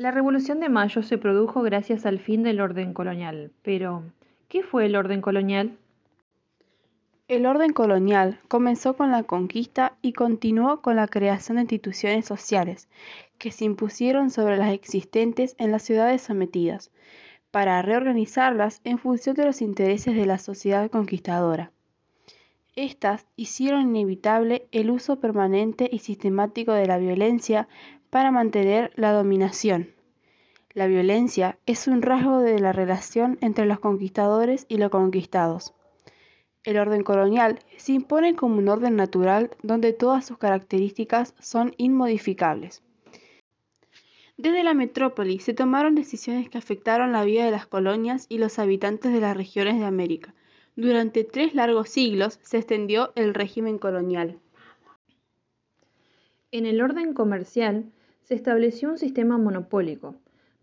La Revolución de Mayo se produjo gracias al fin del orden colonial, pero ¿qué fue el orden colonial? El orden colonial comenzó con la conquista y continuó con la creación de instituciones sociales que se impusieron sobre las existentes en las ciudades sometidas, para reorganizarlas en función de los intereses de la sociedad conquistadora. Estas hicieron inevitable el uso permanente y sistemático de la violencia para mantener la dominación. La violencia es un rasgo de la relación entre los conquistadores y los conquistados. El orden colonial se impone como un orden natural donde todas sus características son inmodificables. Desde la metrópoli se tomaron decisiones que afectaron la vida de las colonias y los habitantes de las regiones de América. Durante tres largos siglos se extendió el régimen colonial. En el orden comercial se estableció un sistema monopólico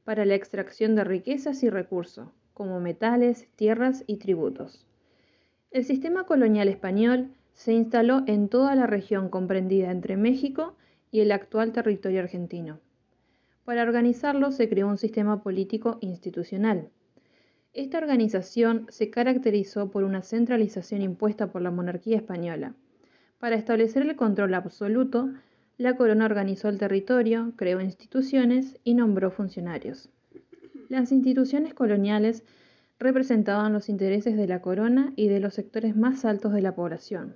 para la extracción de riquezas y recursos, como metales, tierras y tributos. El sistema colonial español se instaló en toda la región comprendida entre México y el actual territorio argentino. Para organizarlo se creó un sistema político institucional. Esta organización se caracterizó por una centralización impuesta por la monarquía española. Para establecer el control absoluto, la corona organizó el territorio, creó instituciones y nombró funcionarios. Las instituciones coloniales representaban los intereses de la corona y de los sectores más altos de la población.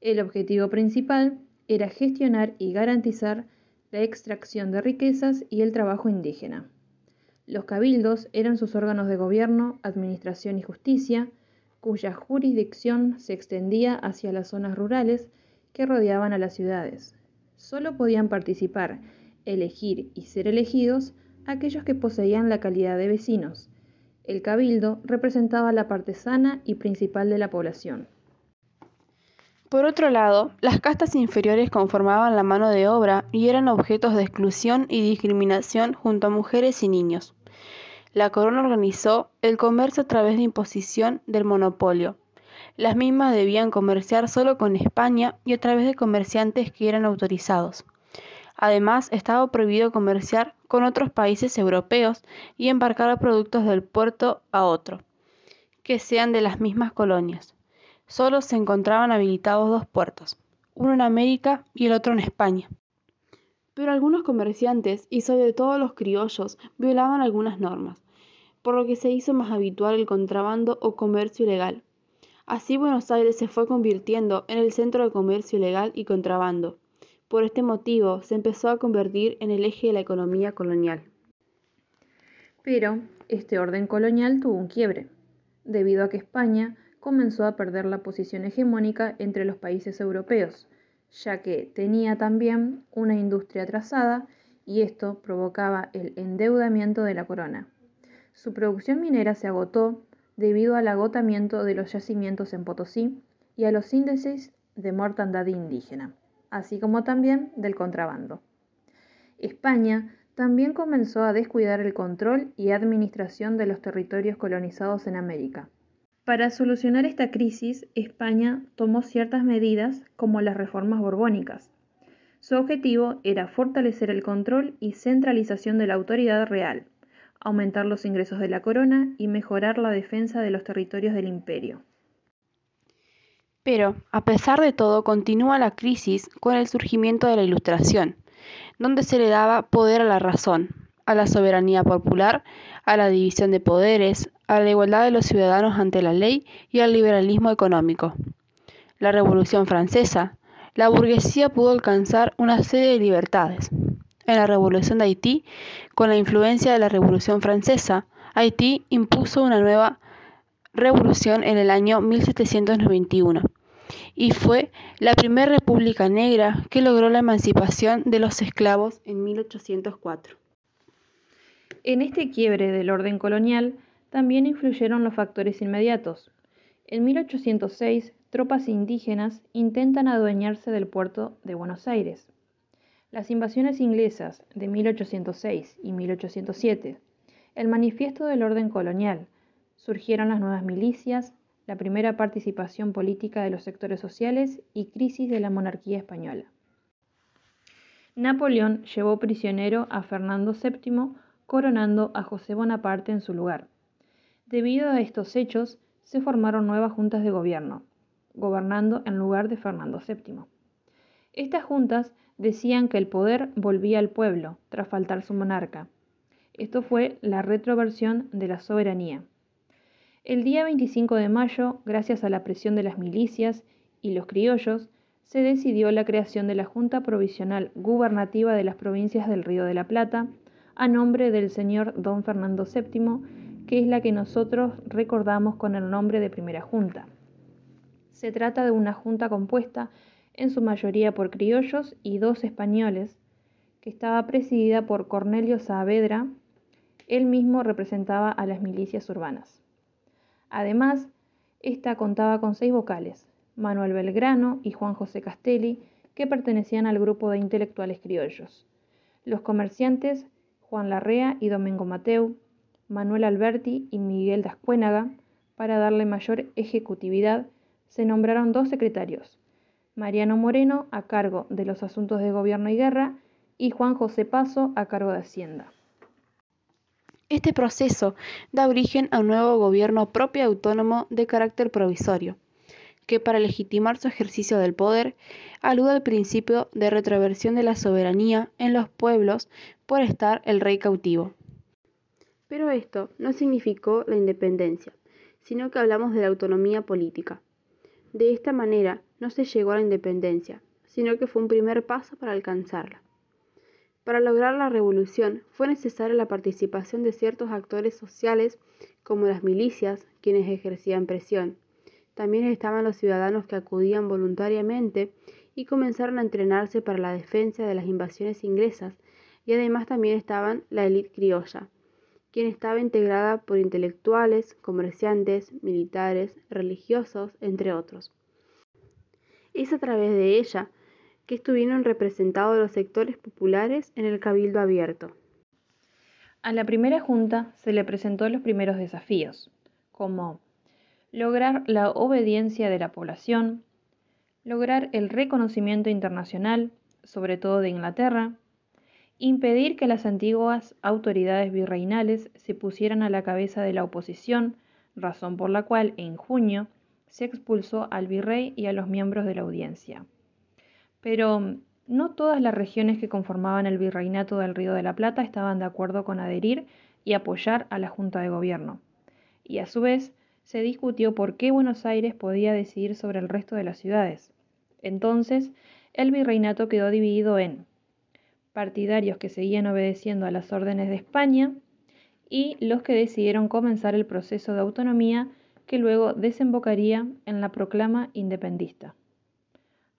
El objetivo principal era gestionar y garantizar la extracción de riquezas y el trabajo indígena. Los cabildos eran sus órganos de gobierno, administración y justicia, cuya jurisdicción se extendía hacia las zonas rurales que rodeaban a las ciudades. Solo podían participar, elegir y ser elegidos aquellos que poseían la calidad de vecinos. El cabildo representaba la parte sana y principal de la población. Por otro lado, las castas inferiores conformaban la mano de obra y eran objetos de exclusión y discriminación junto a mujeres y niños. La corona organizó el comercio a través de imposición del monopolio. Las mismas debían comerciar solo con España y a través de comerciantes que eran autorizados. Además, estaba prohibido comerciar con otros países europeos y embarcar productos del puerto a otro, que sean de las mismas colonias solo se encontraban habilitados dos puertos, uno en América y el otro en España. Pero algunos comerciantes, y sobre todo los criollos, violaban algunas normas, por lo que se hizo más habitual el contrabando o comercio ilegal. Así Buenos Aires se fue convirtiendo en el centro de comercio ilegal y contrabando. Por este motivo se empezó a convertir en el eje de la economía colonial. Pero este orden colonial tuvo un quiebre, debido a que España comenzó a perder la posición hegemónica entre los países europeos, ya que tenía también una industria atrasada y esto provocaba el endeudamiento de la corona. Su producción minera se agotó debido al agotamiento de los yacimientos en Potosí y a los índices de mortandad indígena, así como también del contrabando. España también comenzó a descuidar el control y administración de los territorios colonizados en América para solucionar esta crisis, España tomó ciertas medidas como las reformas borbónicas. Su objetivo era fortalecer el control y centralización de la autoridad real, aumentar los ingresos de la corona y mejorar la defensa de los territorios del imperio. Pero, a pesar de todo, continúa la crisis con el surgimiento de la Ilustración, donde se le daba poder a la razón, a la soberanía popular, a la división de poderes, a la igualdad de los ciudadanos ante la ley y al liberalismo económico. La Revolución Francesa, la burguesía pudo alcanzar una serie de libertades. En la Revolución de Haití, con la influencia de la Revolución Francesa, Haití impuso una nueva revolución en el año 1791 y fue la primera república negra que logró la emancipación de los esclavos en 1804. En este quiebre del orden colonial, también influyeron los factores inmediatos. En 1806, tropas indígenas intentan adueñarse del puerto de Buenos Aires. Las invasiones inglesas de 1806 y 1807, el manifiesto del orden colonial, surgieron las nuevas milicias, la primera participación política de los sectores sociales y crisis de la monarquía española. Napoleón llevó prisionero a Fernando VII, coronando a José Bonaparte en su lugar. Debido a estos hechos, se formaron nuevas juntas de gobierno, gobernando en lugar de Fernando VII. Estas juntas decían que el poder volvía al pueblo tras faltar su monarca. Esto fue la retroversión de la soberanía. El día 25 de mayo, gracias a la presión de las milicias y los criollos, se decidió la creación de la Junta Provisional Gubernativa de las Provincias del Río de la Plata, a nombre del señor don Fernando VII, que es la que nosotros recordamos con el nombre de Primera Junta. Se trata de una junta compuesta en su mayoría por criollos y dos españoles, que estaba presidida por Cornelio Saavedra, él mismo representaba a las milicias urbanas. Además, esta contaba con seis vocales, Manuel Belgrano y Juan José Castelli, que pertenecían al grupo de intelectuales criollos. Los comerciantes, Juan Larrea y Domingo Mateu, Manuel Alberti y Miguel Dascuénaga, para darle mayor ejecutividad, se nombraron dos secretarios, Mariano Moreno a cargo de los asuntos de gobierno y guerra y Juan José Paso a cargo de Hacienda. Este proceso da origen a un nuevo gobierno propio y autónomo de carácter provisorio, que para legitimar su ejercicio del poder alude al principio de retroversión de la soberanía en los pueblos por estar el rey cautivo. Pero esto no significó la independencia, sino que hablamos de la autonomía política. De esta manera no se llegó a la independencia, sino que fue un primer paso para alcanzarla. Para lograr la revolución fue necesaria la participación de ciertos actores sociales como las milicias, quienes ejercían presión. También estaban los ciudadanos que acudían voluntariamente y comenzaron a entrenarse para la defensa de las invasiones inglesas, y además también estaban la élite criolla, quien estaba integrada por intelectuales, comerciantes, militares, religiosos, entre otros. Es a través de ella que estuvieron representados los sectores populares en el Cabildo Abierto. A la primera junta se le presentó los primeros desafíos, como lograr la obediencia de la población, lograr el reconocimiento internacional, sobre todo de Inglaterra, impedir que las antiguas autoridades virreinales se pusieran a la cabeza de la oposición, razón por la cual en junio se expulsó al virrey y a los miembros de la audiencia. Pero mm, no todas las regiones que conformaban el virreinato del Río de la Plata estaban de acuerdo con adherir y apoyar a la Junta de Gobierno. Y a su vez, se discutió por qué Buenos Aires podía decidir sobre el resto de las ciudades. Entonces, el virreinato quedó dividido en partidarios que seguían obedeciendo a las órdenes de España y los que decidieron comenzar el proceso de autonomía que luego desembocaría en la proclama independista.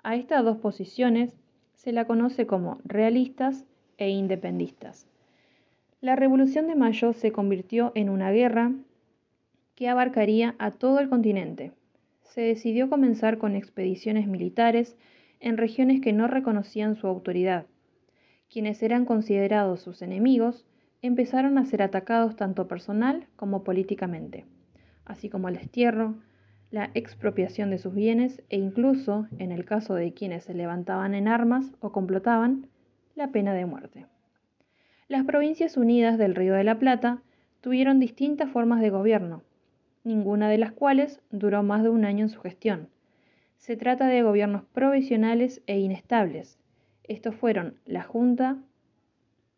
A estas dos posiciones se la conoce como realistas e independistas. La Revolución de Mayo se convirtió en una guerra que abarcaría a todo el continente. Se decidió comenzar con expediciones militares en regiones que no reconocían su autoridad. Quienes eran considerados sus enemigos empezaron a ser atacados tanto personal como políticamente, así como el destierro, la expropiación de sus bienes e incluso, en el caso de quienes se levantaban en armas o complotaban, la pena de muerte. Las Provincias Unidas del Río de la Plata tuvieron distintas formas de gobierno, ninguna de las cuales duró más de un año en su gestión. Se trata de gobiernos provisionales e inestables. Estos fueron la Junta,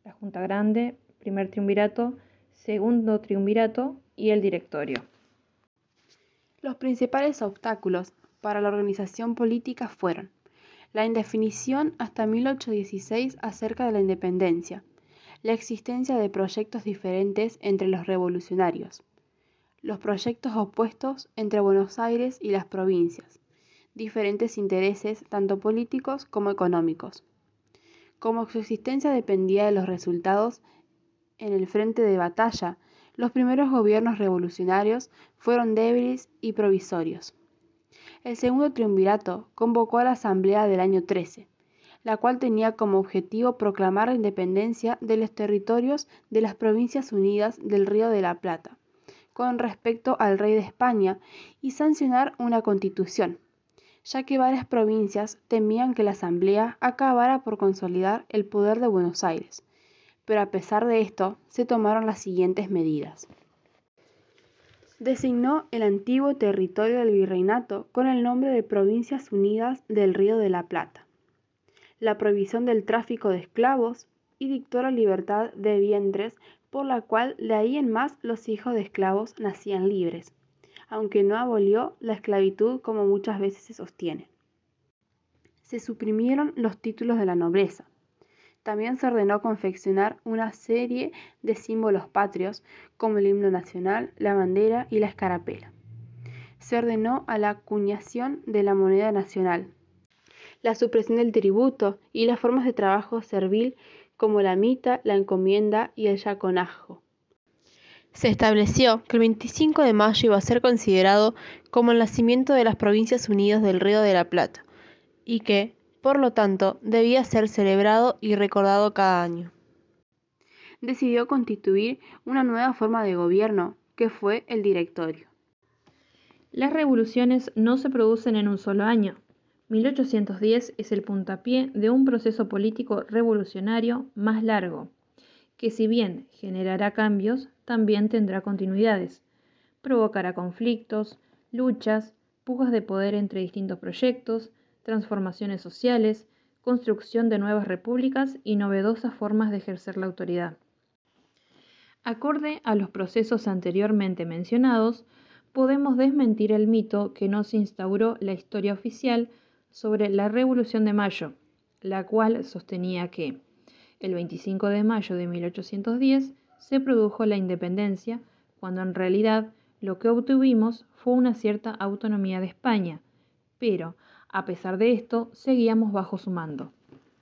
la Junta Grande, primer triunvirato, segundo triunvirato y el directorio. Los principales obstáculos para la organización política fueron la indefinición hasta 1816 acerca de la independencia, la existencia de proyectos diferentes entre los revolucionarios, los proyectos opuestos entre Buenos Aires y las provincias, diferentes intereses tanto políticos como económicos. Como su existencia dependía de los resultados en el frente de batalla los primeros gobiernos revolucionarios fueron débiles y provisorios. El segundo triunvirato convocó a la Asamblea del año 13, la cual tenía como objetivo proclamar la independencia de los territorios de las Provincias Unidas del Río de la Plata, con respecto al rey de España, y sancionar una constitución. ya que varias provincias temían que la Asamblea acabara por consolidar el poder de Buenos Aires. Pero a pesar de esto, se tomaron las siguientes medidas. Designó el antiguo territorio del virreinato con el nombre de Provincias Unidas del Río de la Plata, la prohibición del tráfico de esclavos y dictó la libertad de vientres por la cual de ahí en más los hijos de esclavos nacían libres aunque no abolió la esclavitud como muchas veces se sostiene. Se suprimieron los títulos de la nobleza. También se ordenó confeccionar una serie de símbolos patrios como el himno nacional, la bandera y la escarapela. Se ordenó a la acuñación de la moneda nacional, la supresión del tributo y las formas de trabajo servil como la mita, la encomienda y el yaconajo. Se estableció que el 25 de mayo iba a ser considerado como el nacimiento de las Provincias Unidas del Río de la Plata y que, por lo tanto, debía ser celebrado y recordado cada año. Decidió constituir una nueva forma de gobierno, que fue el directorio. Las revoluciones no se producen en un solo año. 1810 es el puntapié de un proceso político revolucionario más largo, que si bien generará cambios, también tendrá continuidades. Provocará conflictos, luchas, pujas de poder entre distintos proyectos, transformaciones sociales, construcción de nuevas repúblicas y novedosas formas de ejercer la autoridad. Acorde a los procesos anteriormente mencionados, podemos desmentir el mito que nos instauró la historia oficial sobre la Revolución de Mayo, la cual sostenía que el 25 de mayo de 1810 se produjo la independencia, cuando en realidad lo que obtuvimos fue una cierta autonomía de España, pero, a pesar de esto, seguíamos bajo su mando.